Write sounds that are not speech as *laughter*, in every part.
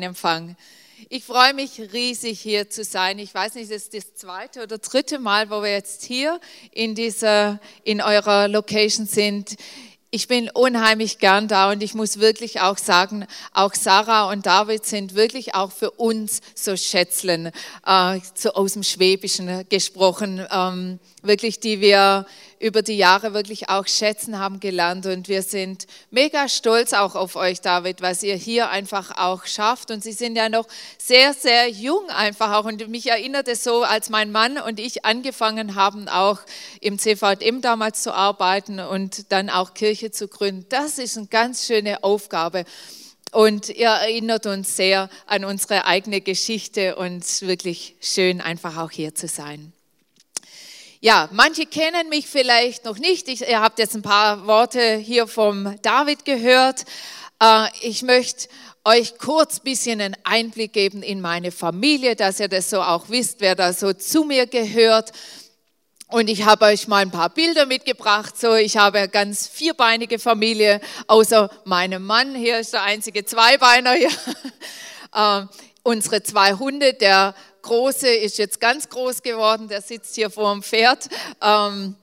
Empfang. Ich freue mich riesig hier zu sein. Ich weiß nicht, es ist das zweite oder dritte Mal, wo wir jetzt hier in dieser, in eurer Location sind. Ich bin unheimlich gern da und ich muss wirklich auch sagen, auch Sarah und David sind wirklich auch für uns so Schätzlen, äh, so aus dem Schwäbischen gesprochen, ähm, wirklich, die wir über die Jahre wirklich auch schätzen haben gelernt. Und wir sind mega stolz auch auf euch, David, was ihr hier einfach auch schafft. Und Sie sind ja noch sehr, sehr jung einfach auch. Und mich erinnert es so, als mein Mann und ich angefangen haben, auch im CVM damals zu arbeiten und dann auch Kirche zu gründen. Das ist eine ganz schöne Aufgabe. Und ihr erinnert uns sehr an unsere eigene Geschichte und wirklich schön, einfach auch hier zu sein. Ja, manche kennen mich vielleicht noch nicht. Ich, ihr habt jetzt ein paar Worte hier vom David gehört. Äh, ich möchte euch kurz ein bisschen einen Einblick geben in meine Familie, dass ihr das so auch wisst, wer da so zu mir gehört. Und ich habe euch mal ein paar Bilder mitgebracht. So, ich habe eine ganz vierbeinige Familie, außer meinem Mann. Hier ist der einzige Zweibeiner hier. *laughs* äh, unsere zwei Hunde, der Große ist jetzt ganz groß geworden, der sitzt hier vor dem Pferd. Ähm,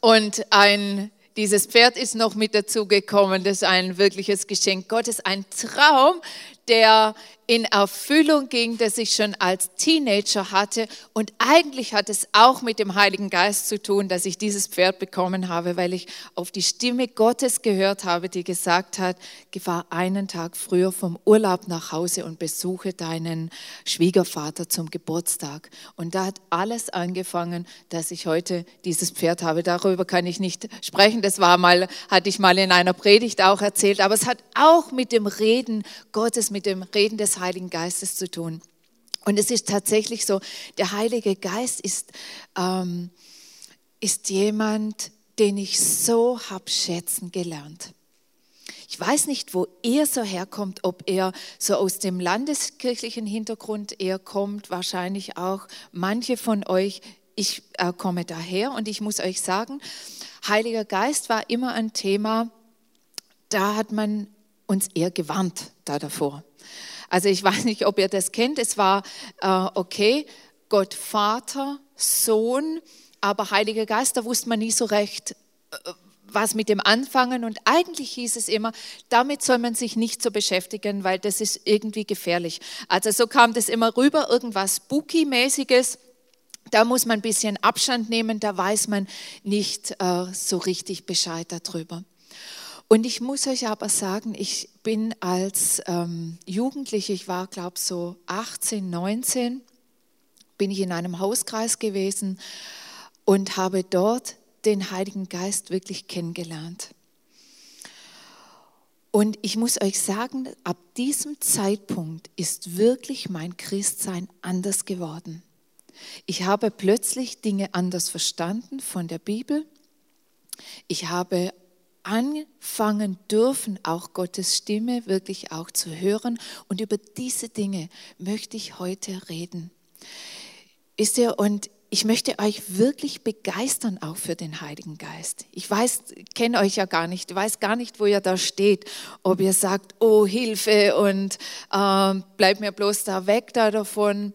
und ein, dieses Pferd ist noch mit dazugekommen. Das ist ein wirkliches Geschenk Gottes, ein Traum, der in Erfüllung ging, das ich schon als Teenager hatte. Und eigentlich hat es auch mit dem Heiligen Geist zu tun, dass ich dieses Pferd bekommen habe, weil ich auf die Stimme Gottes gehört habe, die gesagt hat, fahr einen Tag früher vom Urlaub nach Hause und besuche deinen Schwiegervater zum Geburtstag. Und da hat alles angefangen, dass ich heute dieses Pferd habe. Darüber kann ich nicht sprechen. Das war mal, hatte ich mal in einer Predigt auch erzählt. Aber es hat auch mit dem Reden Gottes, mit dem Reden des Heiligen Geistes zu tun. Und es ist tatsächlich so, der Heilige Geist ist, ähm, ist jemand, den ich so habe schätzen gelernt. Ich weiß nicht, wo er so herkommt, ob er so aus dem landeskirchlichen Hintergrund eher kommt, wahrscheinlich auch manche von euch. Ich äh, komme daher und ich muss euch sagen, Heiliger Geist war immer ein Thema, da hat man uns eher gewarnt da davor. Also ich *laughs* weiß nicht, ob ihr das kennt. Es war äh, okay, Gott Vater, Sohn, aber Heiliger Geist, da wusste man nie so recht, äh, was mit dem anfangen. Und eigentlich hieß es immer, damit soll man sich nicht so beschäftigen, weil das ist irgendwie gefährlich. Also so kam das immer rüber, irgendwas Spooky-mäßiges. Da muss man ein bisschen Abstand nehmen, da weiß man nicht äh, so richtig Bescheid darüber. Und ich muss euch aber sagen, ich bin als ähm, Jugendliche, ich war glaube so 18, 19, bin ich in einem Hauskreis gewesen und habe dort den Heiligen Geist wirklich kennengelernt. Und ich muss euch sagen, ab diesem Zeitpunkt ist wirklich mein Christsein anders geworden. Ich habe plötzlich Dinge anders verstanden von der Bibel. Ich habe anfangen dürfen, auch Gottes Stimme wirklich auch zu hören. Und über diese Dinge möchte ich heute reden. Ist ihr, und ich möchte euch wirklich begeistern auch für den Heiligen Geist. Ich weiß, kenne euch ja gar nicht, weiß gar nicht, wo ihr da steht. Ob ihr sagt, oh Hilfe und äh, bleibt mir bloß da weg da davon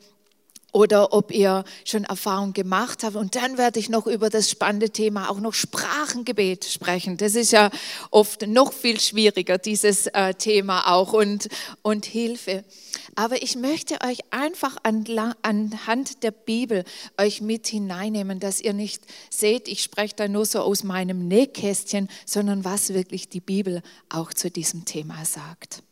oder ob ihr schon Erfahrung gemacht habt. Und dann werde ich noch über das spannende Thema auch noch Sprachengebet sprechen. Das ist ja oft noch viel schwieriger, dieses äh, Thema auch und, und Hilfe. Aber ich möchte euch einfach anhand der Bibel euch mit hineinnehmen, dass ihr nicht seht, ich spreche da nur so aus meinem Nähkästchen, sondern was wirklich die Bibel auch zu diesem Thema sagt.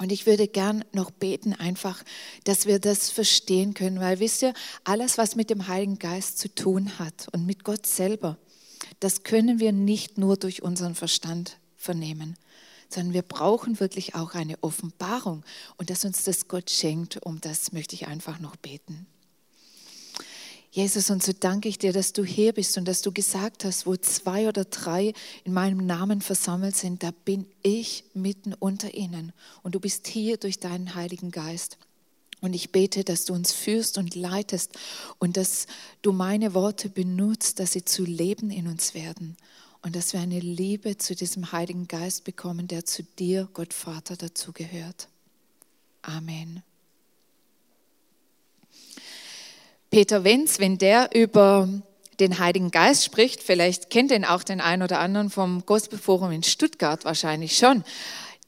Und ich würde gern noch beten, einfach, dass wir das verstehen können, weil wisst ihr, alles, was mit dem Heiligen Geist zu tun hat und mit Gott selber, das können wir nicht nur durch unseren Verstand vernehmen, sondern wir brauchen wirklich auch eine Offenbarung und dass uns das Gott schenkt. Um das möchte ich einfach noch beten. Jesus, und so danke ich dir, dass du hier bist und dass du gesagt hast, wo zwei oder drei in meinem Namen versammelt sind, da bin ich mitten unter ihnen. Und du bist hier durch deinen Heiligen Geist. Und ich bete, dass du uns führst und leitest und dass du meine Worte benutzt, dass sie zu Leben in uns werden und dass wir eine Liebe zu diesem Heiligen Geist bekommen, der zu dir, Gott Vater, dazugehört. Amen. Peter Wenz, wenn der über den Heiligen Geist spricht, vielleicht kennt ihn auch den einen oder anderen vom Gospelforum in Stuttgart wahrscheinlich schon.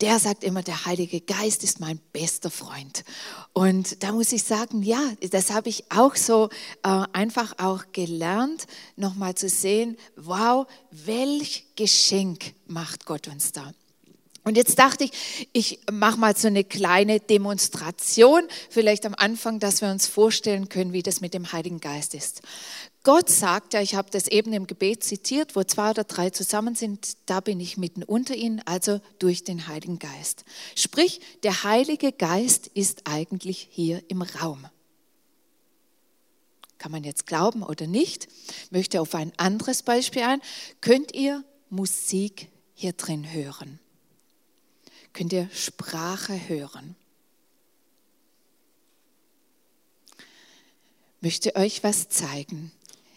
Der sagt immer, der Heilige Geist ist mein bester Freund. Und da muss ich sagen, ja, das habe ich auch so äh, einfach auch gelernt, nochmal zu sehen, wow, welch Geschenk macht Gott uns da. Und jetzt dachte ich, ich mache mal so eine kleine Demonstration, vielleicht am Anfang, dass wir uns vorstellen können, wie das mit dem Heiligen Geist ist. Gott sagt ja, ich habe das eben im Gebet zitiert, wo zwei oder drei zusammen sind, da bin ich mitten unter ihnen, also durch den Heiligen Geist. Sprich, der Heilige Geist ist eigentlich hier im Raum. Kann man jetzt glauben oder nicht? Ich möchte auf ein anderes Beispiel ein. Könnt ihr Musik hier drin hören? Könnt ihr Sprache hören. Ich möchte euch was zeigen.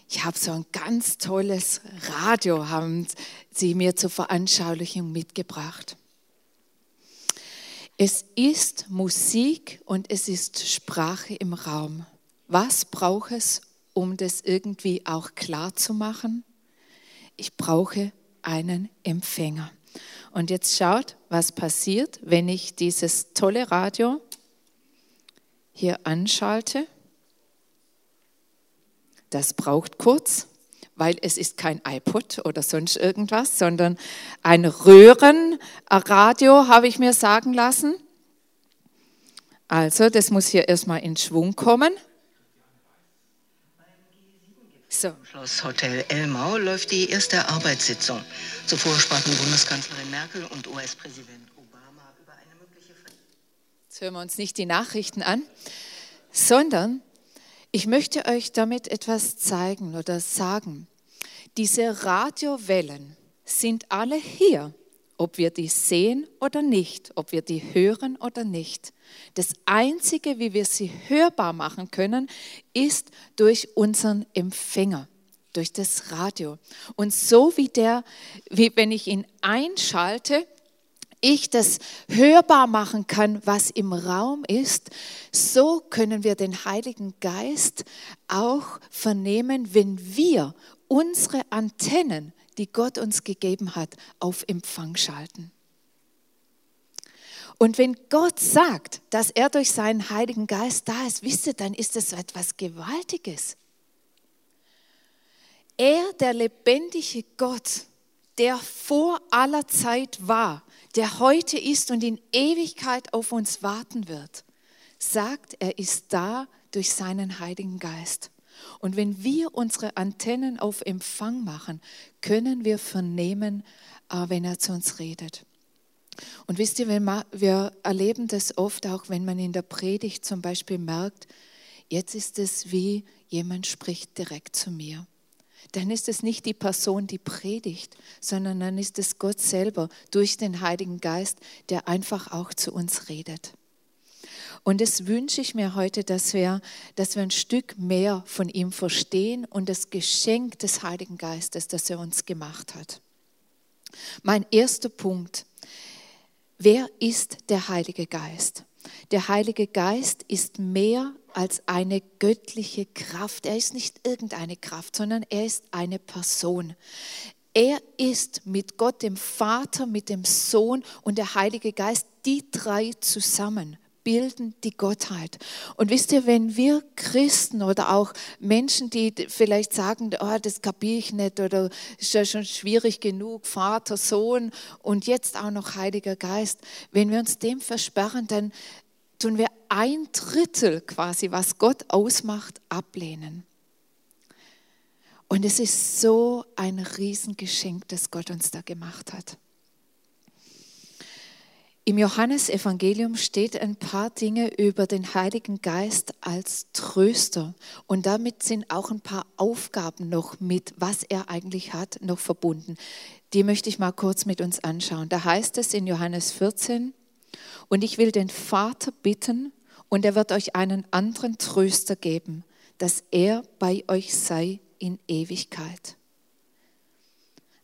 Ich habe so ein ganz tolles Radio, haben sie mir zur Veranschaulichung mitgebracht. Es ist Musik und es ist Sprache im Raum. Was braucht es, um das irgendwie auch klar zu machen? Ich brauche einen Empfänger. Und jetzt schaut, was passiert, wenn ich dieses tolle Radio hier anschalte. Das braucht kurz, weil es ist kein iPod oder sonst irgendwas, sondern ein Röhrenradio, habe ich mir sagen lassen. Also, das muss hier erstmal in Schwung kommen. So. Im Schloss Hotel Elmau läuft die erste Arbeitssitzung. Zuvor sprachen Bundeskanzlerin Merkel und US-Präsident Obama über eine mögliche Jetzt hören wir uns nicht die Nachrichten an, sondern ich möchte euch damit etwas zeigen oder sagen. Diese Radiowellen sind alle hier ob wir die sehen oder nicht, ob wir die hören oder nicht. Das Einzige, wie wir sie hörbar machen können, ist durch unseren Empfänger, durch das Radio. Und so wie der, wie wenn ich ihn einschalte, ich das hörbar machen kann, was im Raum ist, so können wir den Heiligen Geist auch vernehmen, wenn wir unsere Antennen die Gott uns gegeben hat, auf Empfang schalten. Und wenn Gott sagt, dass er durch seinen Heiligen Geist da ist, wisst ihr, dann ist es etwas Gewaltiges. Er, der lebendige Gott, der vor aller Zeit war, der heute ist und in Ewigkeit auf uns warten wird, sagt, er ist da durch seinen Heiligen Geist. Und wenn wir unsere Antennen auf Empfang machen, können wir vernehmen, äh, wenn er zu uns redet. Und wisst ihr, wir erleben das oft auch, wenn man in der Predigt zum Beispiel merkt, jetzt ist es wie jemand spricht direkt zu mir. Dann ist es nicht die Person, die predigt, sondern dann ist es Gott selber durch den Heiligen Geist, der einfach auch zu uns redet. Und das wünsche ich mir heute, dass wir, dass wir ein Stück mehr von ihm verstehen und das Geschenk des Heiligen Geistes, das er uns gemacht hat. Mein erster Punkt. Wer ist der Heilige Geist? Der Heilige Geist ist mehr als eine göttliche Kraft. Er ist nicht irgendeine Kraft, sondern er ist eine Person. Er ist mit Gott, dem Vater, mit dem Sohn und der Heilige Geist, die drei zusammen bilden die Gottheit. Und wisst ihr, wenn wir Christen oder auch Menschen, die vielleicht sagen, oh, das kapiere ich nicht oder ist ja schon schwierig genug, Vater, Sohn und jetzt auch noch Heiliger Geist, wenn wir uns dem versperren, dann tun wir ein Drittel quasi, was Gott ausmacht, ablehnen. Und es ist so ein Riesengeschenk, das Gott uns da gemacht hat. Im Johannesevangelium steht ein paar Dinge über den Heiligen Geist als Tröster. Und damit sind auch ein paar Aufgaben noch mit, was er eigentlich hat, noch verbunden. Die möchte ich mal kurz mit uns anschauen. Da heißt es in Johannes 14, und ich will den Vater bitten, und er wird euch einen anderen Tröster geben, dass er bei euch sei in Ewigkeit.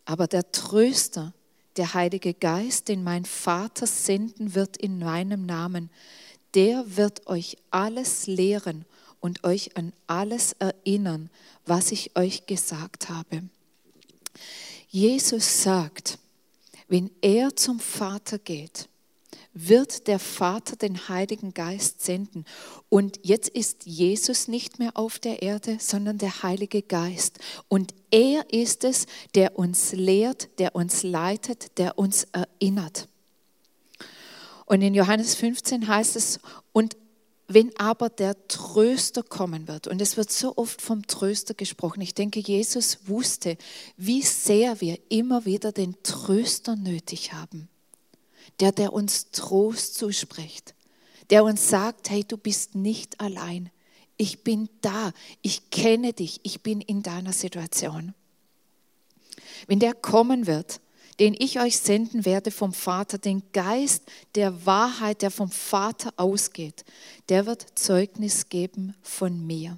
Aber der Tröster, der Heilige Geist, den mein Vater senden wird in meinem Namen, der wird euch alles lehren und euch an alles erinnern, was ich euch gesagt habe. Jesus sagt, wenn er zum Vater geht, wird der Vater den Heiligen Geist senden. Und jetzt ist Jesus nicht mehr auf der Erde, sondern der Heilige Geist. Und er ist es, der uns lehrt, der uns leitet, der uns erinnert. Und in Johannes 15 heißt es, und wenn aber der Tröster kommen wird, und es wird so oft vom Tröster gesprochen, ich denke, Jesus wusste, wie sehr wir immer wieder den Tröster nötig haben der, der uns Trost zuspricht, der uns sagt, hey, du bist nicht allein. Ich bin da, ich kenne dich, ich bin in deiner Situation. Wenn der kommen wird, den ich euch senden werde vom Vater, den Geist der Wahrheit, der vom Vater ausgeht, der wird Zeugnis geben von mir.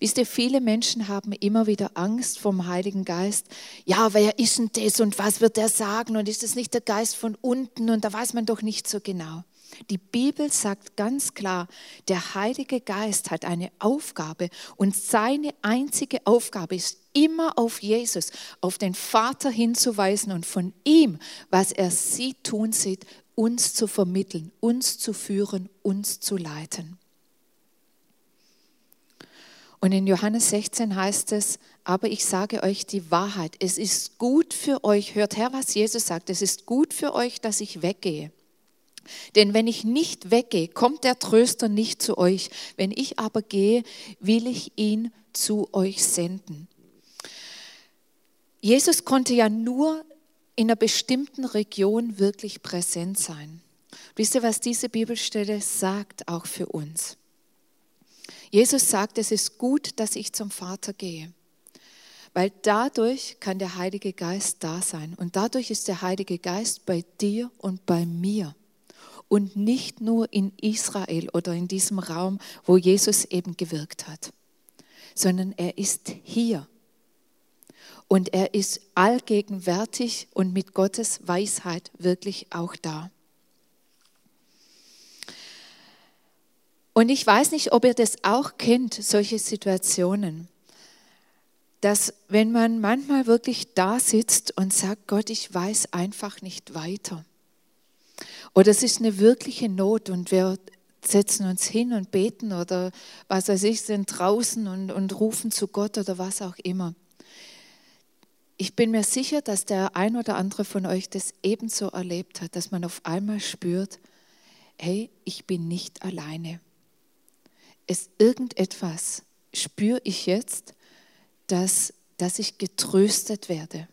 Wisst ihr, viele Menschen haben immer wieder Angst vom Heiligen Geist. Ja, wer ist denn das und was wird er sagen und ist es nicht der Geist von unten und da weiß man doch nicht so genau. Die Bibel sagt ganz klar, der Heilige Geist hat eine Aufgabe und seine einzige Aufgabe ist immer auf Jesus, auf den Vater hinzuweisen und von ihm, was er sieht, tun sieht, uns zu vermitteln, uns zu führen, uns zu leiten. Und in Johannes 16 heißt es, aber ich sage euch die Wahrheit. Es ist gut für euch, hört her, was Jesus sagt, es ist gut für euch, dass ich weggehe. Denn wenn ich nicht weggehe, kommt der Tröster nicht zu euch. Wenn ich aber gehe, will ich ihn zu euch senden. Jesus konnte ja nur in einer bestimmten Region wirklich präsent sein. Wisst ihr, was diese Bibelstelle sagt, auch für uns? Jesus sagt, es ist gut, dass ich zum Vater gehe, weil dadurch kann der Heilige Geist da sein und dadurch ist der Heilige Geist bei dir und bei mir und nicht nur in Israel oder in diesem Raum, wo Jesus eben gewirkt hat, sondern er ist hier. Und er ist allgegenwärtig und mit Gottes Weisheit wirklich auch da. Und ich weiß nicht, ob ihr das auch kennt, solche Situationen, dass wenn man manchmal wirklich da sitzt und sagt, Gott, ich weiß einfach nicht weiter. Oder es ist eine wirkliche Not und wir setzen uns hin und beten oder was weiß ich, sind draußen und, und rufen zu Gott oder was auch immer. Ich bin mir sicher, dass der ein oder andere von euch das ebenso erlebt hat, dass man auf einmal spürt, hey, ich bin nicht alleine ist irgendetwas, spüre ich jetzt, dass, dass ich getröstet werde,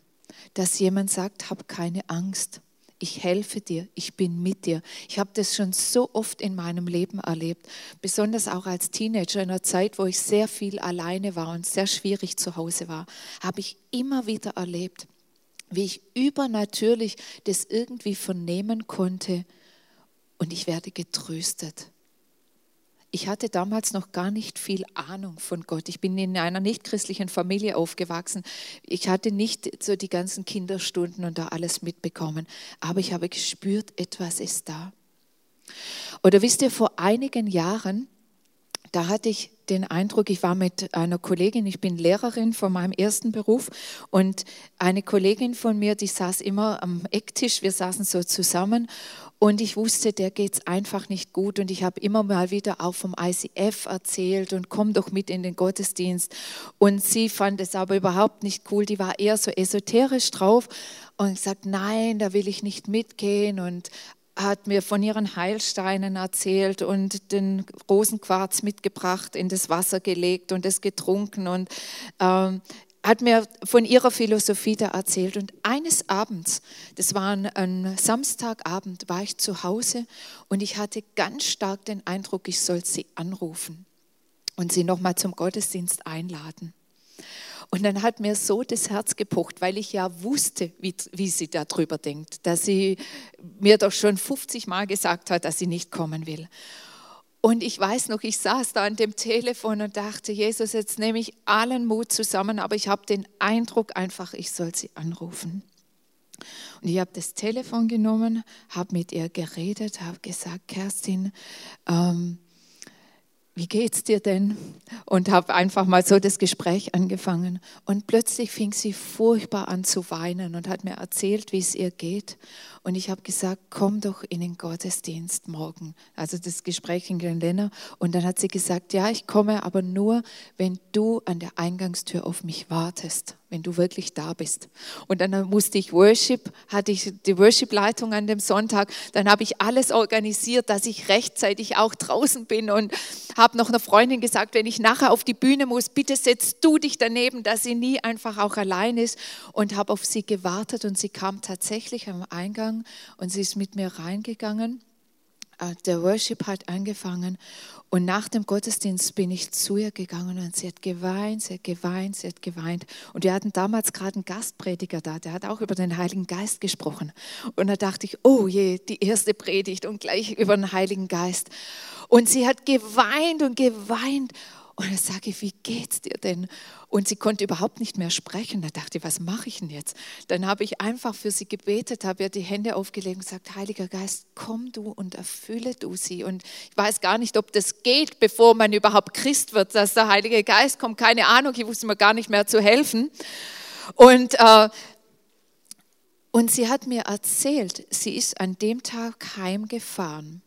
dass jemand sagt, hab keine Angst, ich helfe dir, ich bin mit dir. Ich habe das schon so oft in meinem Leben erlebt, besonders auch als Teenager in einer Zeit, wo ich sehr viel alleine war und sehr schwierig zu Hause war, habe ich immer wieder erlebt, wie ich übernatürlich das irgendwie vernehmen konnte und ich werde getröstet. Ich hatte damals noch gar nicht viel Ahnung von Gott. Ich bin in einer nichtchristlichen Familie aufgewachsen. Ich hatte nicht so die ganzen Kinderstunden und da alles mitbekommen. Aber ich habe gespürt, etwas ist da. Oder wisst ihr, vor einigen Jahren, da hatte ich den Eindruck, ich war mit einer Kollegin, ich bin Lehrerin von meinem ersten Beruf und eine Kollegin von mir, die saß immer am Ecktisch, wir saßen so zusammen und ich wusste, der geht es einfach nicht gut. Und ich habe immer mal wieder auch vom ICF erzählt und komm doch mit in den Gottesdienst. Und sie fand es aber überhaupt nicht cool. Die war eher so esoterisch drauf und gesagt, nein, da will ich nicht mitgehen. Und hat mir von ihren Heilsteinen erzählt und den Rosenquarz mitgebracht, in das Wasser gelegt und es getrunken. Und ähm, hat mir von ihrer Philosophie da erzählt. Und eines Abends, das war ein, Samstagabend, war ich zu Hause und ich hatte ganz stark den Eindruck, ich soll sie anrufen und sie nochmal zum Gottesdienst einladen. Und dann hat mir so das Herz gepocht, weil ich ja wusste, wie, wie sie darüber denkt, dass sie mir doch schon 50 Mal gesagt hat, dass sie nicht kommen will. Und ich weiß noch, ich saß da an dem Telefon und dachte, Jesus, jetzt nehme ich allen Mut zusammen, aber ich habe den Eindruck einfach, ich soll sie anrufen. Und ich habe das Telefon genommen, habe mit ihr geredet, habe gesagt, Kerstin, ähm, wie geht's dir denn? Und habe einfach mal so das Gespräch angefangen. Und plötzlich fing sie furchtbar an zu weinen und hat mir erzählt, wie es ihr geht. Und ich habe gesagt, komm doch in den Gottesdienst morgen. Also das Gespräch in Glenlenner. Und dann hat sie gesagt, ja, ich komme, aber nur, wenn du an der Eingangstür auf mich wartest wenn du wirklich da bist. Und dann musste ich Worship, hatte ich die Worship-Leitung an dem Sonntag. Dann habe ich alles organisiert, dass ich rechtzeitig auch draußen bin und habe noch einer Freundin gesagt, wenn ich nachher auf die Bühne muss, bitte setzt du dich daneben, dass sie nie einfach auch allein ist. Und habe auf sie gewartet und sie kam tatsächlich am Eingang und sie ist mit mir reingegangen. Äh, der Worship hat angefangen und nach dem Gottesdienst bin ich zu ihr gegangen und sie hat geweint, sie hat geweint, sie hat geweint. Und wir hatten damals gerade einen Gastprediger da, der hat auch über den Heiligen Geist gesprochen. Und da dachte ich, oh je, die erste Predigt und gleich über den Heiligen Geist. Und sie hat geweint und geweint. Und dann sage ich, wie geht's dir denn? Und sie konnte überhaupt nicht mehr sprechen. Da dachte ich, was mache ich denn jetzt? Dann habe ich einfach für sie gebetet, habe ihr die Hände aufgelegt und gesagt, Heiliger Geist, komm du und erfülle du sie. Und ich weiß gar nicht, ob das geht, bevor man überhaupt Christ wird, dass der Heilige Geist kommt. Keine Ahnung, ich wusste mir gar nicht mehr zu helfen. Und äh, und sie hat mir erzählt, sie ist an dem Tag heimgefahren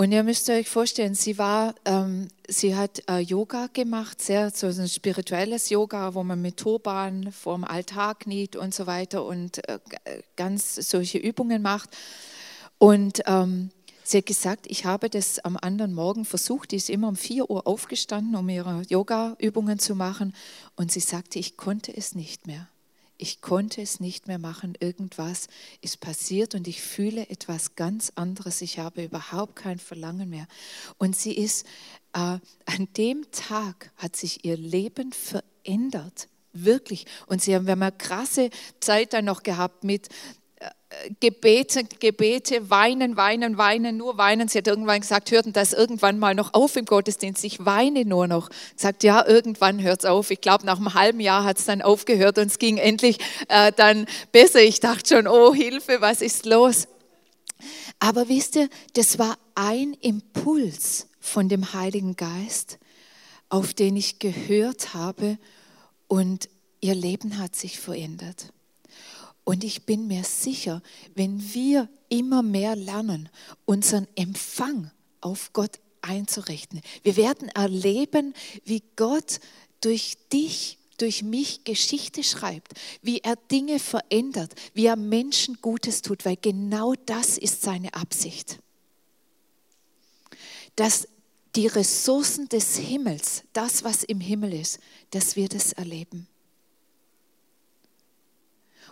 und ihr müsst euch vorstellen, sie war, ähm, sie hat äh, Yoga gemacht, sehr so ein spirituelles Yoga, wo man mit Turban vorm Altar kniet und so weiter und äh, ganz solche Übungen macht. Und ähm, sie hat gesagt, ich habe das am anderen Morgen versucht. Die ist immer um 4 Uhr aufgestanden, um ihre Yoga-Übungen zu machen. Und sie sagte, ich konnte es nicht mehr ich konnte es nicht mehr machen, irgendwas ist passiert und ich fühle etwas ganz anderes, ich habe überhaupt kein Verlangen mehr. Und sie ist, äh, an dem Tag hat sich ihr Leben verändert, wirklich. Und sie haben, wir haben eine krasse Zeit dann noch gehabt mit, Gebete, Gebete, weinen, weinen, weinen, nur weinen. Sie hat irgendwann gesagt, hört das irgendwann mal noch auf im Gottesdienst? Ich weine nur noch. Sagt, ja, irgendwann hört es auf. Ich glaube, nach einem halben Jahr hat es dann aufgehört und es ging endlich äh, dann besser. Ich dachte schon, oh Hilfe, was ist los? Aber wisst ihr, das war ein Impuls von dem Heiligen Geist, auf den ich gehört habe und ihr Leben hat sich verändert. Und ich bin mir sicher, wenn wir immer mehr lernen, unseren Empfang auf Gott einzurichten, wir werden erleben, wie Gott durch dich, durch mich Geschichte schreibt, wie er Dinge verändert, wie er Menschen Gutes tut, weil genau das ist seine Absicht. Dass die Ressourcen des Himmels, das, was im Himmel ist, dass wir das erleben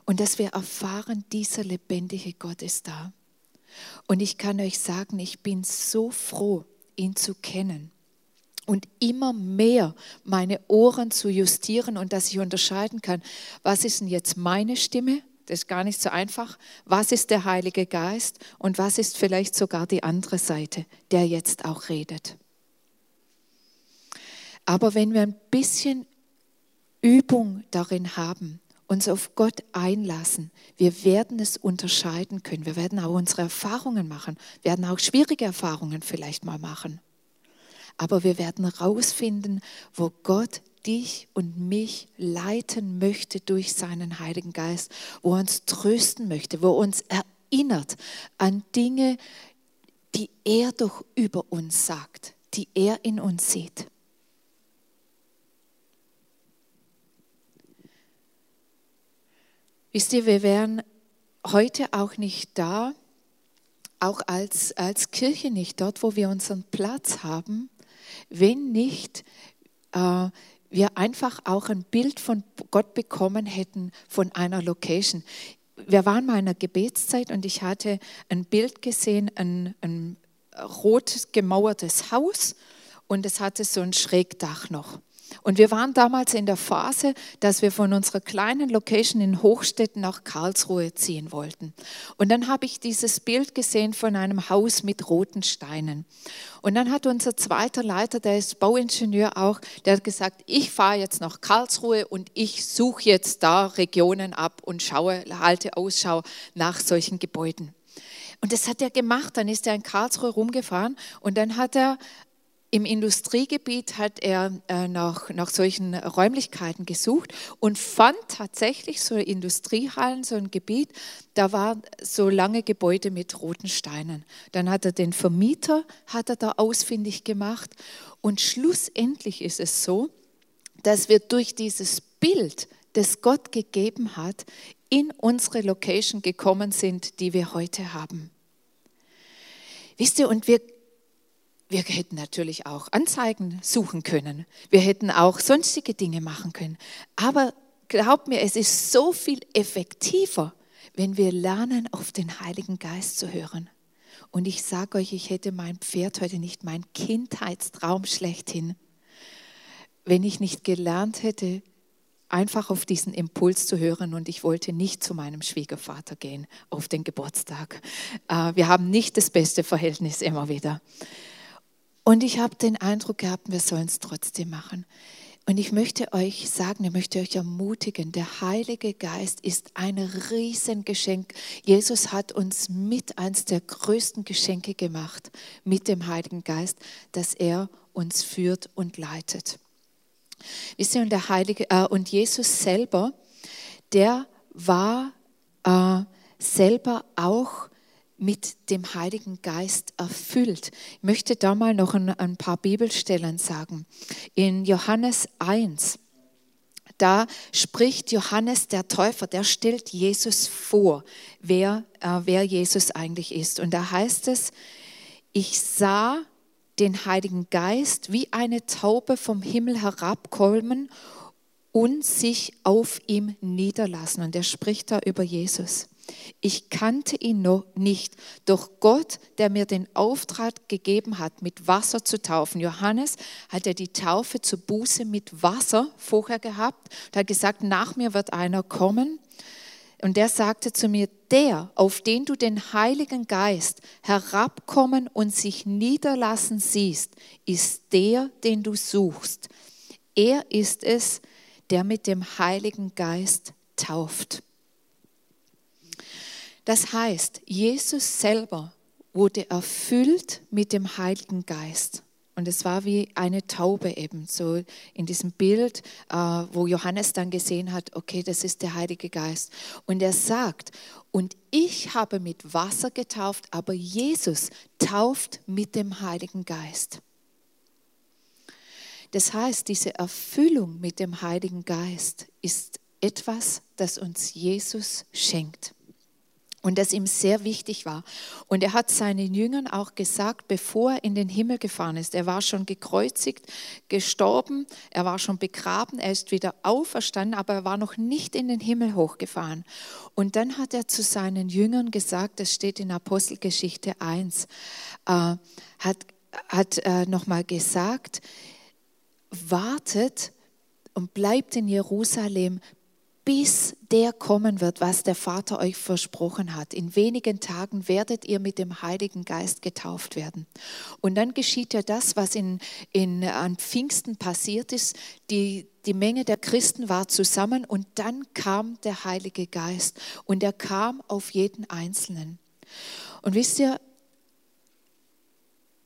und dass wir erfahren, dieser lebendige Gott ist da. Und ich kann euch sagen, ich bin so froh, ihn zu kennen und immer mehr meine Ohren zu justieren und dass ich unterscheiden kann, was ist denn jetzt meine Stimme? Das ist gar nicht so einfach. Was ist der Heilige Geist und was ist vielleicht sogar die andere Seite, der jetzt auch redet? Aber wenn wir ein bisschen Übung darin haben, uns auf Gott einlassen, wir werden es unterscheiden können. Wir werden auch unsere Erfahrungen machen, werden auch schwierige Erfahrungen vielleicht mal machen. Aber wir werden herausfinden, wo Gott dich und mich leiten möchte durch seinen Heiligen Geist, wo er uns trösten möchte, wo er uns erinnert an Dinge, die er doch über uns sagt, die er in uns sieht. Wisst ihr, wir wären heute auch nicht da, auch als, als Kirche nicht dort, wo wir unseren Platz haben, wenn nicht äh, wir einfach auch ein Bild von Gott bekommen hätten von einer Location. Wir waren mal in einer Gebetszeit und ich hatte ein Bild gesehen, ein, ein rot gemauertes Haus und es hatte so ein Schrägdach noch. Und wir waren damals in der Phase, dass wir von unserer kleinen Location in Hochstetten nach Karlsruhe ziehen wollten. Und dann habe ich dieses Bild gesehen von einem Haus mit roten Steinen. Und dann hat unser zweiter Leiter, der ist Bauingenieur auch, der hat gesagt, ich fahre jetzt nach Karlsruhe und ich suche jetzt da Regionen ab und schaue, halte Ausschau nach solchen Gebäuden. Und das hat er gemacht. Dann ist er in Karlsruhe rumgefahren und dann hat er im Industriegebiet hat er äh, nach, nach solchen Räumlichkeiten gesucht und fand tatsächlich so Industriehallen, so ein Gebiet, da war so lange Gebäude mit roten Steinen. Dann hat er den Vermieter, hat er da ausfindig gemacht und schlussendlich ist es so, dass wir durch dieses Bild, das Gott gegeben hat, in unsere Location gekommen sind, die wir heute haben. Wisst ihr, und wir wir hätten natürlich auch Anzeigen suchen können. Wir hätten auch sonstige Dinge machen können. Aber glaubt mir, es ist so viel effektiver, wenn wir lernen, auf den Heiligen Geist zu hören. Und ich sage euch, ich hätte mein Pferd heute nicht, mein Kindheitstraum schlechthin, wenn ich nicht gelernt hätte, einfach auf diesen Impuls zu hören und ich wollte nicht zu meinem Schwiegervater gehen auf den Geburtstag. Äh, wir haben nicht das beste Verhältnis immer wieder. Und ich habe den Eindruck gehabt, wir sollen es trotzdem machen. Und ich möchte euch sagen, ich möchte euch ermutigen, der Heilige Geist ist ein Riesengeschenk. Jesus hat uns mit eins der größten Geschenke gemacht, mit dem Heiligen Geist, dass er uns führt und leitet. Wisst ihr, und der Heilige, äh, und Jesus selber, der war äh, selber auch mit dem Heiligen Geist erfüllt. Ich möchte da mal noch ein, ein paar Bibelstellen sagen. In Johannes 1, da spricht Johannes der Täufer, der stellt Jesus vor, wer, äh, wer Jesus eigentlich ist. Und da heißt es, ich sah den Heiligen Geist wie eine Taube vom Himmel herabkommen und sich auf ihm niederlassen. Und er spricht da über Jesus. Ich kannte ihn noch nicht, doch Gott, der mir den Auftrag gegeben hat, mit Wasser zu taufen. Johannes hat ja die Taufe zur Buße mit Wasser vorher gehabt und hat gesagt, nach mir wird einer kommen. Und der sagte zu mir, der, auf den du den Heiligen Geist herabkommen und sich niederlassen siehst, ist der, den du suchst. Er ist es, der mit dem Heiligen Geist tauft. Das heißt, Jesus selber wurde erfüllt mit dem Heiligen Geist. Und es war wie eine Taube eben, so in diesem Bild, äh, wo Johannes dann gesehen hat, okay, das ist der Heilige Geist. Und er sagt, und ich habe mit Wasser getauft, aber Jesus tauft mit dem Heiligen Geist. Das heißt, diese Erfüllung mit dem Heiligen Geist ist etwas, das uns Jesus schenkt und das ihm sehr wichtig war. Und er hat seinen Jüngern auch gesagt, bevor er in den Himmel gefahren ist, er war schon gekreuzigt, gestorben, er war schon begraben, er ist wieder auferstanden, aber er war noch nicht in den Himmel hochgefahren. Und dann hat er zu seinen Jüngern gesagt, das steht in Apostelgeschichte 1, äh, hat, hat äh, nochmal gesagt, wartet und bleibt in Jerusalem, bis der kommen wird, was der Vater euch versprochen hat. In wenigen Tagen werdet ihr mit dem Heiligen Geist getauft werden. Und dann geschieht ja das, was in, in, an Pfingsten passiert ist. Die, die Menge der Christen war zusammen und dann kam der Heilige Geist und er kam auf jeden Einzelnen. Und wisst ihr,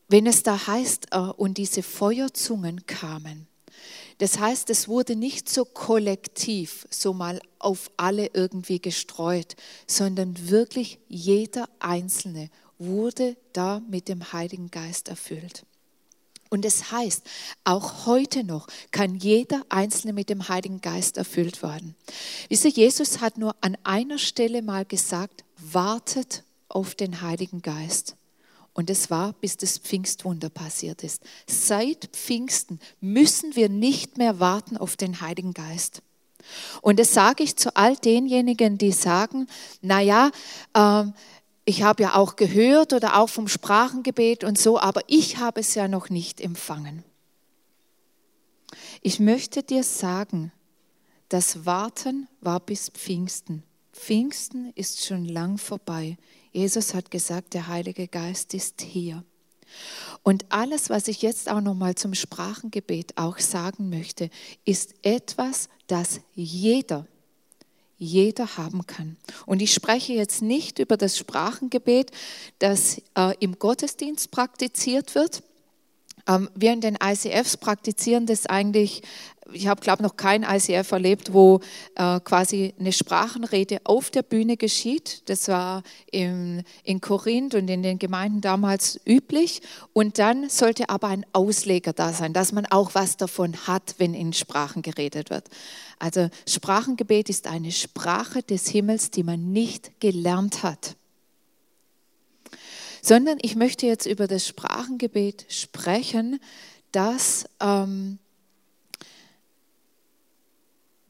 wenn es da heißt, äh, und diese Feuerzungen kamen, das heißt, es wurde nicht so kollektiv, so mal auf alle irgendwie gestreut, sondern wirklich jeder Einzelne wurde da mit dem Heiligen Geist erfüllt. Und es heißt, auch heute noch kann jeder Einzelne mit dem Heiligen Geist erfüllt werden. Wisst ihr, Jesus hat nur an einer Stelle mal gesagt, wartet auf den Heiligen Geist. Und es war, bis das Pfingstwunder passiert ist. Seit Pfingsten müssen wir nicht mehr warten auf den Heiligen Geist. Und das sage ich zu all denjenigen, die sagen, naja, äh, ich habe ja auch gehört oder auch vom Sprachengebet und so, aber ich habe es ja noch nicht empfangen. Ich möchte dir sagen, das Warten war bis Pfingsten. Pfingsten ist schon lang vorbei. Jesus hat gesagt, der Heilige Geist ist hier. Und alles, was ich jetzt auch noch mal zum Sprachengebet auch sagen möchte, ist etwas, das jeder jeder haben kann. Und ich spreche jetzt nicht über das Sprachengebet, das äh, im Gottesdienst praktiziert wird, wir in den ICFs praktizieren das eigentlich, ich habe, glaube noch kein ICF erlebt, wo äh, quasi eine Sprachenrede auf der Bühne geschieht. Das war im, in Korinth und in den Gemeinden damals üblich. Und dann sollte aber ein Ausleger da sein, dass man auch was davon hat, wenn in Sprachen geredet wird. Also Sprachengebet ist eine Sprache des Himmels, die man nicht gelernt hat sondern ich möchte jetzt über das Sprachengebet sprechen, das, ähm,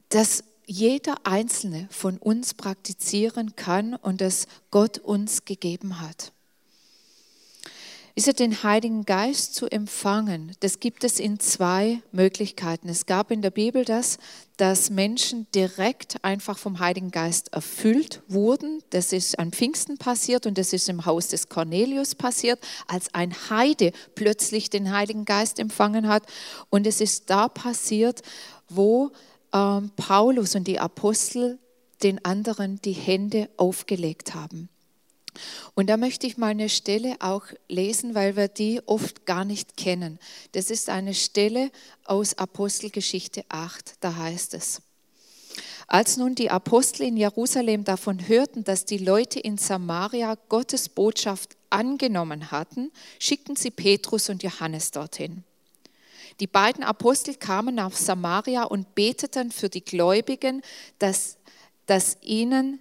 das jeder Einzelne von uns praktizieren kann und das Gott uns gegeben hat ist ja den Heiligen Geist zu empfangen. Das gibt es in zwei Möglichkeiten. Es gab in der Bibel das, dass Menschen direkt einfach vom Heiligen Geist erfüllt wurden. Das ist an Pfingsten passiert und das ist im Haus des Cornelius passiert, als ein Heide plötzlich den Heiligen Geist empfangen hat. Und es ist da passiert, wo ähm, Paulus und die Apostel den anderen die Hände aufgelegt haben. Und da möchte ich mal eine Stelle auch lesen, weil wir die oft gar nicht kennen. Das ist eine Stelle aus Apostelgeschichte 8, da heißt es. Als nun die Apostel in Jerusalem davon hörten, dass die Leute in Samaria Gottes Botschaft angenommen hatten, schickten sie Petrus und Johannes dorthin. Die beiden Apostel kamen nach Samaria und beteten für die Gläubigen, dass, dass ihnen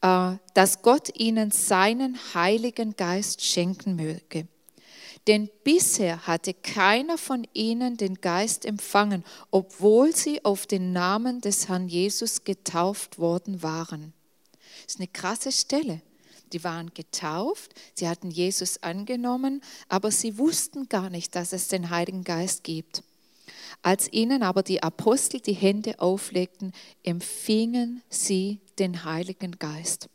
dass Gott ihnen seinen Heiligen Geist schenken möge. Denn bisher hatte keiner von ihnen den Geist empfangen, obwohl sie auf den Namen des Herrn Jesus getauft worden waren. Das ist eine krasse Stelle. Die waren getauft, sie hatten Jesus angenommen, aber sie wussten gar nicht, dass es den Heiligen Geist gibt. Als ihnen aber die Apostel die Hände auflegten, empfingen sie den Heiligen Geist.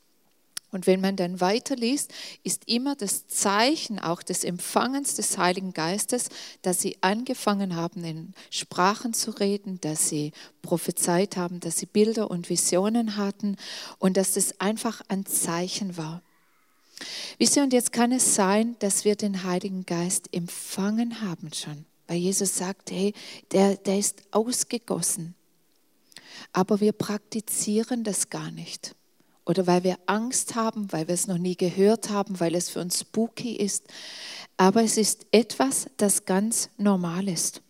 Und wenn man dann weiterliest, ist immer das Zeichen auch des Empfangens des Heiligen Geistes, dass sie angefangen haben, in Sprachen zu reden, dass sie prophezeit haben, dass sie Bilder und Visionen hatten und dass das einfach ein Zeichen war. Wisst ihr, und jetzt kann es sein, dass wir den Heiligen Geist empfangen haben schon, weil Jesus sagt, hey, der, der ist ausgegossen aber wir praktizieren das gar nicht. Oder weil wir Angst haben, weil wir es noch nie gehört haben, weil es für uns spooky ist. Aber es ist etwas, das ganz normal ist.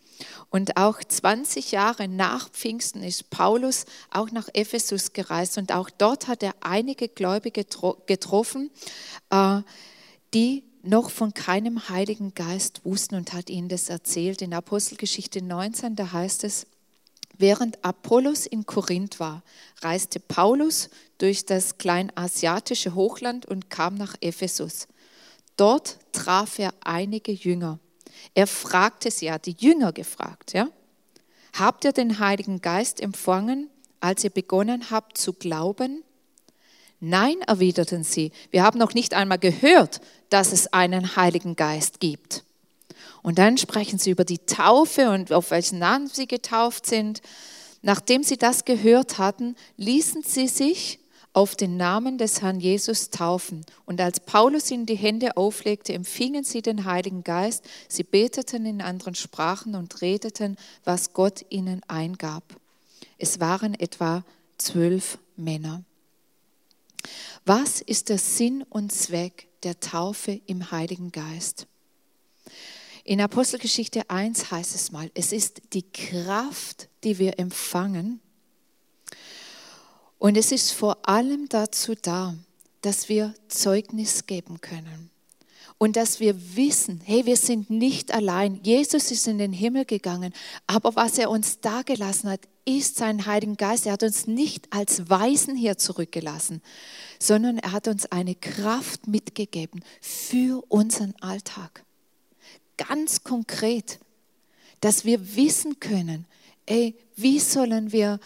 Und auch 20 Jahre nach Pfingsten ist Paulus auch nach Ephesus gereist und auch dort hat er einige Gläubige getroffen, äh, die noch von keinem Heiligen Geist wussten und hat ihnen das erzählt. In Apostelgeschichte 19, da heißt es, Während Apollos in Korinth war, reiste Paulus durch das kleinasiatische Hochland und kam nach Ephesus. Dort traf er einige Jünger. Er fragte sie, er hat die Jünger gefragt, ja? Habt ihr den Heiligen Geist empfangen, als ihr begonnen habt zu glauben? Nein, erwiderten sie, wir haben noch nicht einmal gehört, dass es einen Heiligen Geist gibt. Und dann sprechen sie über die Taufe und auf welchen Namen sie getauft sind. Nachdem sie das gehört hatten, ließen sie sich auf den Namen des Herrn Jesus taufen. Und als Paulus ihnen die Hände auflegte, empfingen sie den Heiligen Geist. Sie beteten in anderen Sprachen und redeten, was Gott ihnen eingab. Es waren etwa zwölf Männer. Was ist der Sinn und Zweck der Taufe im Heiligen Geist? In Apostelgeschichte 1 heißt es mal, es ist die Kraft, die wir empfangen. Und es ist vor allem dazu da, dass wir Zeugnis geben können. Und dass wir wissen, hey, wir sind nicht allein. Jesus ist in den Himmel gegangen, aber was er uns da gelassen hat, ist sein Heiligen Geist. Er hat uns nicht als Weisen hier zurückgelassen, sondern er hat uns eine Kraft mitgegeben für unseren Alltag ganz konkret, dass wir wissen können, ey, wie sollen wir,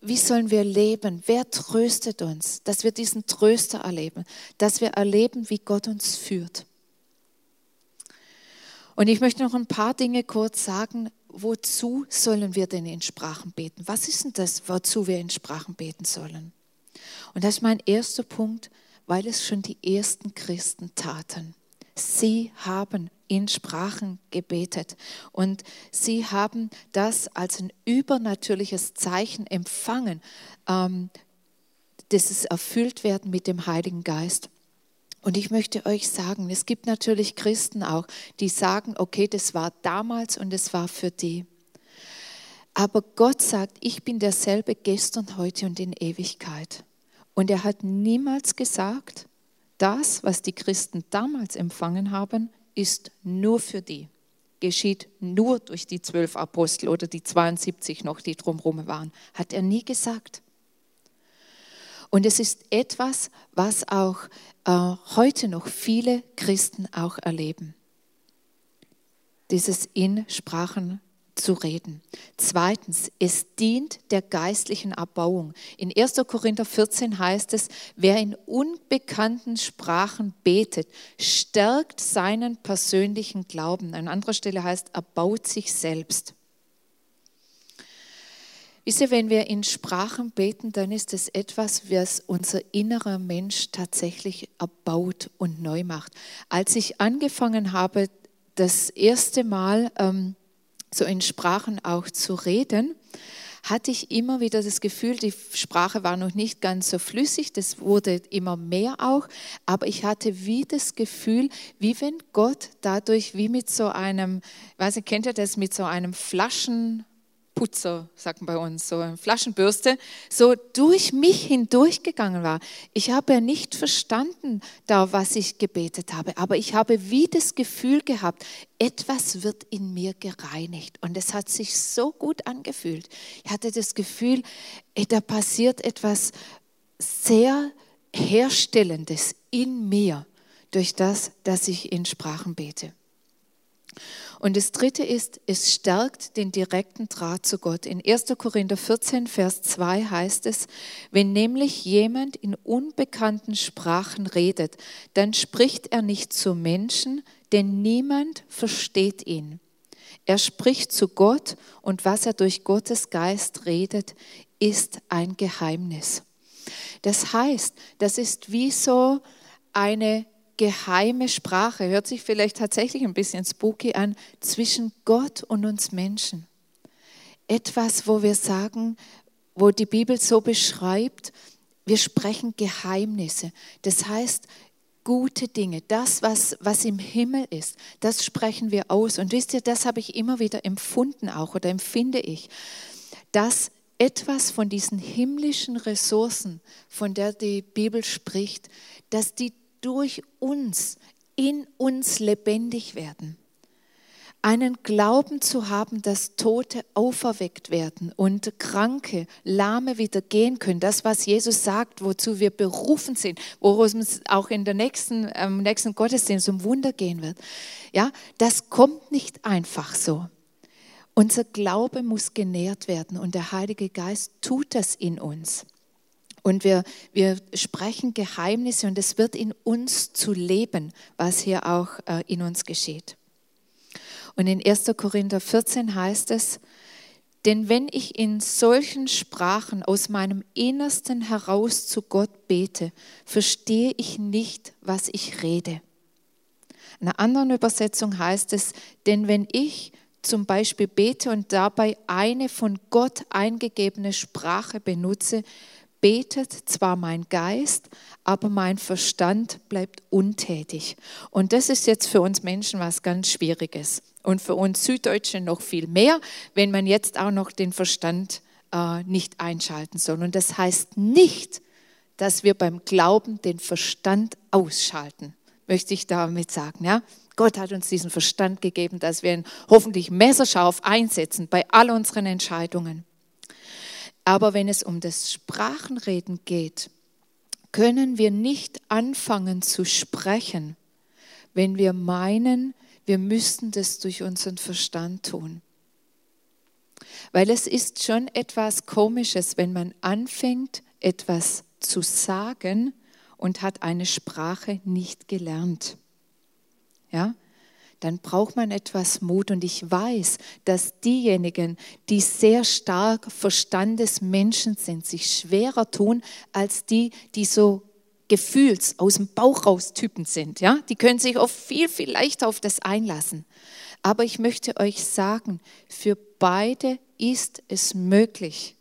wie sollen wir leben? Wer tröstet uns? Dass wir diesen Tröster erleben, dass wir erleben, wie Gott uns führt. Und ich möchte noch ein paar Dinge kurz sagen. Wozu sollen wir denn in Sprachen beten? Was ist denn das, wozu wir in Sprachen beten sollen? Und das ist mein erster Punkt, weil es schon die ersten Christen taten. Sie haben in Sprachen gebetet und sie haben das als ein übernatürliches Zeichen empfangen, ähm, dass es erfüllt werden mit dem Heiligen Geist. Und ich möchte euch sagen, es gibt natürlich Christen auch, die sagen, okay, das war damals und es war für die. Aber Gott sagt, ich bin derselbe gestern, heute und in Ewigkeit. Und er hat niemals gesagt, das, was die Christen damals empfangen haben, ist nur für die, geschieht nur durch die zwölf Apostel oder die 72 noch, die drumherum waren. Hat er nie gesagt. Und es ist etwas, was auch äh, heute noch viele Christen auch erleben. Dieses in Sprachen zu reden. Zweitens, es dient der geistlichen Erbauung. In 1. Korinther 14 heißt es, wer in unbekannten Sprachen betet, stärkt seinen persönlichen Glauben. An anderer Stelle heißt, erbaut sich selbst. Wisst ihr, wenn wir in Sprachen beten, dann ist es etwas, was unser innerer Mensch tatsächlich erbaut und neu macht. Als ich angefangen habe, das erste Mal ähm, so in Sprachen auch zu reden, hatte ich immer wieder das Gefühl, die Sprache war noch nicht ganz so flüssig, das wurde immer mehr auch, aber ich hatte wie das Gefühl, wie wenn Gott dadurch wie mit so einem, weiß ich, kennt ihr das, mit so einem Flaschen Putzer, sagt man bei uns, so eine Flaschenbürste, so durch mich hindurchgegangen war. Ich habe ja nicht verstanden, da was ich gebetet habe, aber ich habe wie das Gefühl gehabt, etwas wird in mir gereinigt und es hat sich so gut angefühlt. Ich hatte das Gefühl, da passiert etwas sehr Herstellendes in mir durch das, dass ich in Sprachen bete. Und das dritte ist, es stärkt den direkten Draht zu Gott. In 1. Korinther 14, Vers 2 heißt es, wenn nämlich jemand in unbekannten Sprachen redet, dann spricht er nicht zu Menschen, denn niemand versteht ihn. Er spricht zu Gott und was er durch Gottes Geist redet, ist ein Geheimnis. Das heißt, das ist wie so eine geheime Sprache, hört sich vielleicht tatsächlich ein bisschen spooky an, zwischen Gott und uns Menschen. Etwas, wo wir sagen, wo die Bibel so beschreibt, wir sprechen Geheimnisse. Das heißt, gute Dinge, das, was, was im Himmel ist, das sprechen wir aus. Und wisst ihr, das habe ich immer wieder empfunden auch oder empfinde ich, dass etwas von diesen himmlischen Ressourcen, von der die Bibel spricht, dass die durch uns, in uns lebendig werden. Einen Glauben zu haben, dass Tote auferweckt werden und Kranke, Lahme wieder gehen können. Das, was Jesus sagt, wozu wir berufen sind, worum es auch in der nächsten, ähm, nächsten Gottesdienst um Wunder gehen wird. Ja, das kommt nicht einfach so. Unser Glaube muss genährt werden und der Heilige Geist tut das in uns. Und wir, wir sprechen Geheimnisse und es wird in uns zu leben, was hier auch äh, in uns geschieht. Und in 1. Korinther 14 heißt es, denn wenn ich in solchen Sprachen aus meinem Innersten heraus zu Gott bete, verstehe ich nicht, was ich rede. In einer anderen Übersetzung heißt es, denn wenn ich zum Beispiel bete und dabei eine von Gott eingegebene Sprache benutze, betet zwar mein Geist, aber mein Verstand bleibt untätig. Und das ist jetzt für uns Menschen was ganz Schwieriges. Und für uns Süddeutsche noch viel mehr, wenn man jetzt auch noch den Verstand äh, nicht einschalten soll. Und das heißt nicht, dass wir beim Glauben den Verstand ausschalten, möchte ich damit sagen. Ja? Gott hat uns diesen Verstand gegeben, dass wir ihn hoffentlich messerscharf einsetzen bei all unseren Entscheidungen. Aber wenn es um das Sprachenreden geht, können wir nicht anfangen zu sprechen, wenn wir meinen, wir müssten das durch unseren Verstand tun. Weil es ist schon etwas Komisches, wenn man anfängt, etwas zu sagen und hat eine Sprache nicht gelernt. Ja? Dann braucht man etwas Mut und ich weiß, dass diejenigen, die sehr stark Verstandesmenschen sind, sich schwerer tun als die, die so Gefühls aus dem Bauch raus Typen sind. Ja? Die können sich oft viel, viel leichter auf das einlassen. Aber ich möchte euch sagen, für beide ist es möglich,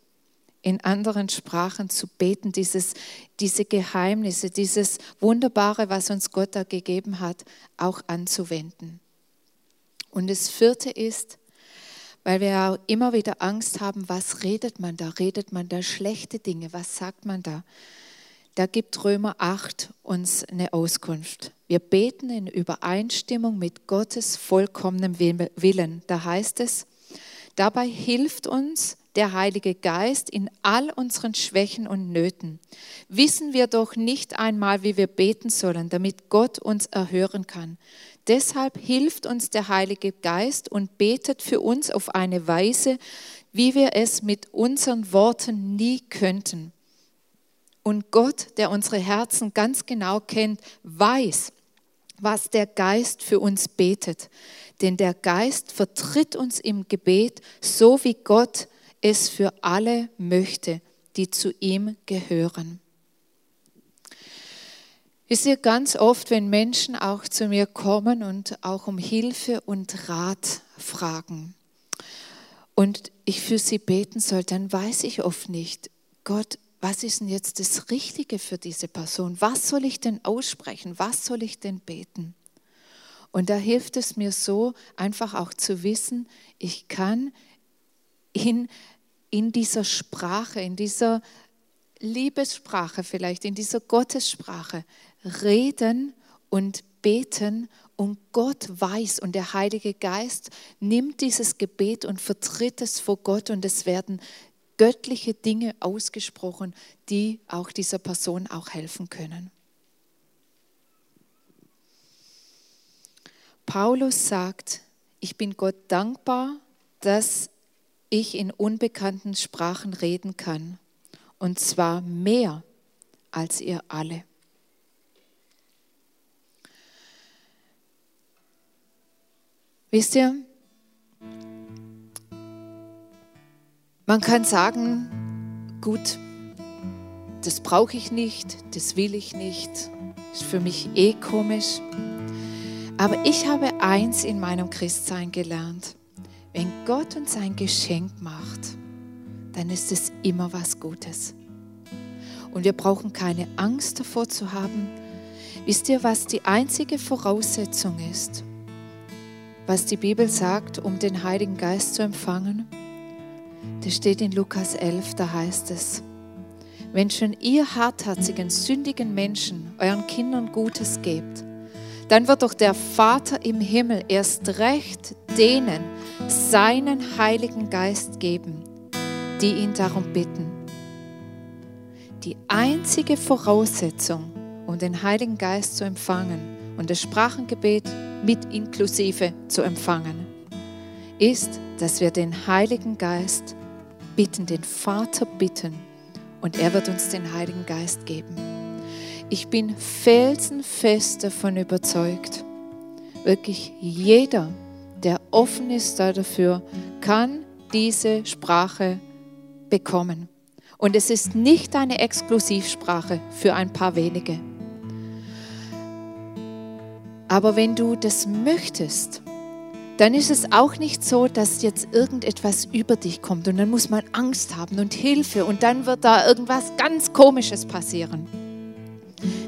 in anderen Sprachen zu beten, dieses, diese Geheimnisse, dieses Wunderbare, was uns Gott da gegeben hat, auch anzuwenden. Und das vierte ist, weil wir auch immer wieder Angst haben, was redet man da? Redet man da schlechte Dinge? Was sagt man da? Da gibt Römer 8 uns eine Auskunft. Wir beten in Übereinstimmung mit Gottes vollkommenem Willen. Da heißt es, dabei hilft uns der Heilige Geist in all unseren Schwächen und Nöten. Wissen wir doch nicht einmal, wie wir beten sollen, damit Gott uns erhören kann. Deshalb hilft uns der Heilige Geist und betet für uns auf eine Weise, wie wir es mit unseren Worten nie könnten. Und Gott, der unsere Herzen ganz genau kennt, weiß, was der Geist für uns betet. Denn der Geist vertritt uns im Gebet, so wie Gott es für alle möchte, die zu ihm gehören. Wisst ihr, ganz oft, wenn Menschen auch zu mir kommen und auch um Hilfe und Rat fragen und ich für sie beten soll, dann weiß ich oft nicht, Gott, was ist denn jetzt das Richtige für diese Person? Was soll ich denn aussprechen? Was soll ich denn beten? Und da hilft es mir so, einfach auch zu wissen, ich kann in in dieser Sprache, in dieser Liebessprache vielleicht, in dieser Gottessprache reden und beten und Gott weiß und der Heilige Geist nimmt dieses Gebet und vertritt es vor Gott und es werden göttliche Dinge ausgesprochen, die auch dieser Person auch helfen können. Paulus sagt, ich bin Gott dankbar, dass ich in unbekannten Sprachen reden kann. Und zwar mehr als ihr alle. Wisst ihr, man kann sagen, gut, das brauche ich nicht, das will ich nicht, ist für mich eh komisch. Aber ich habe eins in meinem Christsein gelernt. Wenn Gott uns ein Geschenk macht, dann ist es immer was Gutes. Und wir brauchen keine Angst davor zu haben. Wisst ihr, was die einzige Voraussetzung ist, was die Bibel sagt, um den Heiligen Geist zu empfangen? Das steht in Lukas 11, da heißt es, wenn schon ihr hartherzigen, sündigen Menschen euren Kindern Gutes gebt, dann wird doch der Vater im Himmel erst recht denen seinen Heiligen Geist geben, die ihn darum bitten. Die einzige Voraussetzung, um den Heiligen Geist zu empfangen und das Sprachengebet mit inklusive zu empfangen, ist, dass wir den Heiligen Geist bitten, den Vater bitten und er wird uns den Heiligen Geist geben. Ich bin felsenfest davon überzeugt, wirklich jeder, der offen ist dafür, kann diese Sprache bekommen. Und es ist nicht eine Exklusivsprache für ein paar wenige. Aber wenn du das möchtest, dann ist es auch nicht so, dass jetzt irgendetwas über dich kommt und dann muss man Angst haben und Hilfe und dann wird da irgendwas ganz Komisches passieren.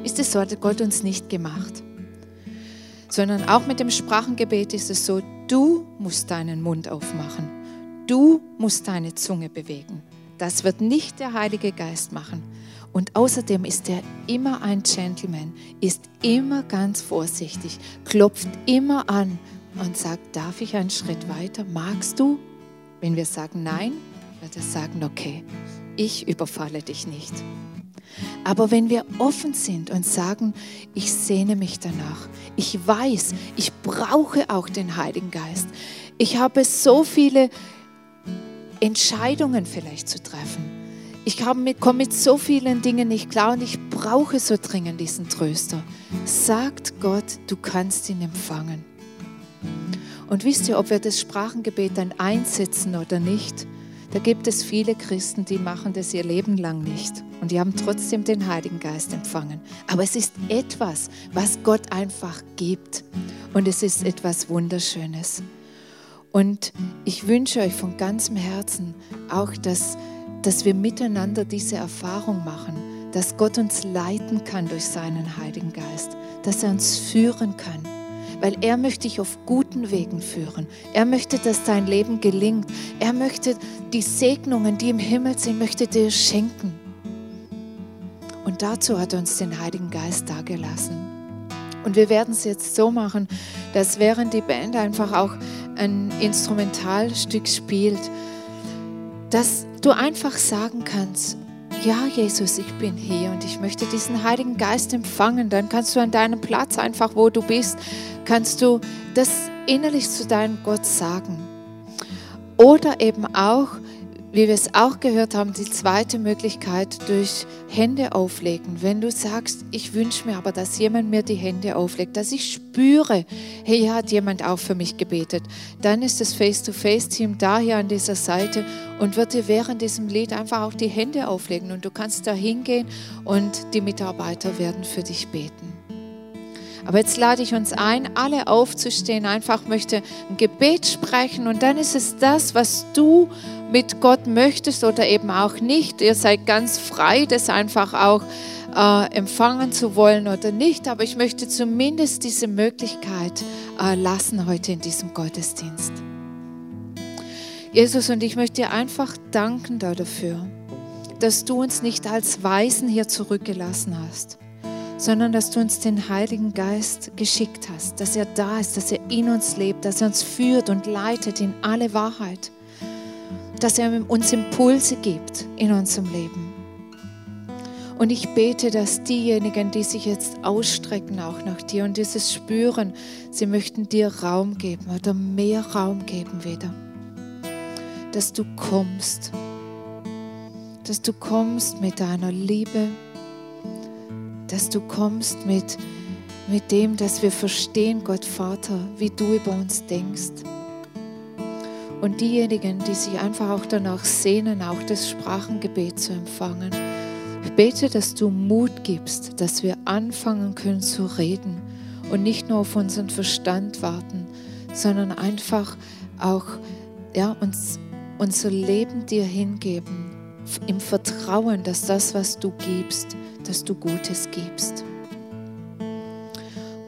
Ist es so, hat Gott uns nicht gemacht. Sondern auch mit dem Sprachengebet ist es so, du musst deinen Mund aufmachen. Du musst deine Zunge bewegen. Das wird nicht der Heilige Geist machen. Und außerdem ist er immer ein Gentleman, ist immer ganz vorsichtig, klopft immer an und sagt, darf ich einen Schritt weiter? Magst du? Wenn wir sagen nein, wird er sagen, okay, ich überfalle dich nicht. Aber wenn wir offen sind und sagen, ich sehne mich danach, ich weiß, ich brauche auch den Heiligen Geist. Ich habe so viele Entscheidungen vielleicht zu treffen. Ich komme mit so vielen Dingen nicht klar und ich brauche so dringend diesen Tröster. Sagt Gott, du kannst ihn empfangen. Und wisst ihr, ob wir das Sprachengebet dann einsetzen oder nicht? Da gibt es viele Christen, die machen das ihr Leben lang nicht. Und die haben trotzdem den Heiligen Geist empfangen. Aber es ist etwas, was Gott einfach gibt. Und es ist etwas Wunderschönes. Und ich wünsche euch von ganzem Herzen auch, dass, dass wir miteinander diese Erfahrung machen, dass Gott uns leiten kann durch seinen Heiligen Geist, dass er uns führen kann weil er möchte dich auf guten Wegen führen. Er möchte, dass dein Leben gelingt. Er möchte die Segnungen, die im Himmel sind, möchte dir schenken. Und dazu hat er uns den Heiligen Geist dagelassen. Und wir werden es jetzt so machen, dass während die Band einfach auch ein Instrumentalstück spielt, dass du einfach sagen kannst, ja Jesus, ich bin hier und ich möchte diesen Heiligen Geist empfangen. Dann kannst du an deinem Platz einfach, wo du bist, kannst du das innerlich zu deinem Gott sagen. Oder eben auch, wie wir es auch gehört haben, die zweite Möglichkeit durch Hände auflegen. Wenn du sagst, ich wünsche mir aber, dass jemand mir die Hände auflegt, dass ich spüre, hey, hier hat jemand auch für mich gebetet, dann ist das Face-to-Face-Team da hier an dieser Seite und wird dir während diesem Lied einfach auch die Hände auflegen und du kannst da hingehen und die Mitarbeiter werden für dich beten. Aber jetzt lade ich uns ein, alle aufzustehen, einfach möchte ein Gebet sprechen und dann ist es das, was du mit Gott möchtest oder eben auch nicht. Ihr seid ganz frei, das einfach auch äh, empfangen zu wollen oder nicht, aber ich möchte zumindest diese Möglichkeit äh, lassen heute in diesem Gottesdienst. Jesus, und ich möchte dir einfach danken dafür, dass du uns nicht als Weisen hier zurückgelassen hast sondern dass du uns den Heiligen Geist geschickt hast, dass er da ist, dass er in uns lebt, dass er uns führt und leitet in alle Wahrheit, dass er uns Impulse gibt in unserem Leben. Und ich bete, dass diejenigen, die sich jetzt ausstrecken auch nach dir und dieses spüren, sie möchten dir Raum geben oder mehr Raum geben wieder. Dass du kommst, dass du kommst mit deiner Liebe, dass du kommst mit, mit dem, dass wir verstehen, Gott Vater, wie du über uns denkst. Und diejenigen, die sich einfach auch danach sehnen, auch das Sprachengebet zu empfangen, ich bete, dass du Mut gibst, dass wir anfangen können zu reden und nicht nur auf unseren Verstand warten, sondern einfach auch ja, uns, unser Leben dir hingeben, im Vertrauen, dass das, was du gibst, dass du Gutes gibst.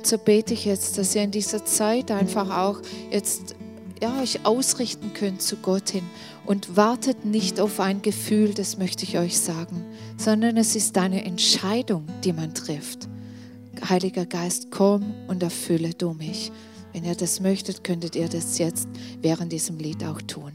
so bete ich jetzt, dass ihr in dieser Zeit einfach auch jetzt ja, euch ausrichten könnt zu Gott hin und wartet nicht auf ein Gefühl, das möchte ich euch sagen, sondern es ist eine Entscheidung, die man trifft. Heiliger Geist, komm und erfülle du mich. Wenn ihr das möchtet, könntet ihr das jetzt während diesem Lied auch tun.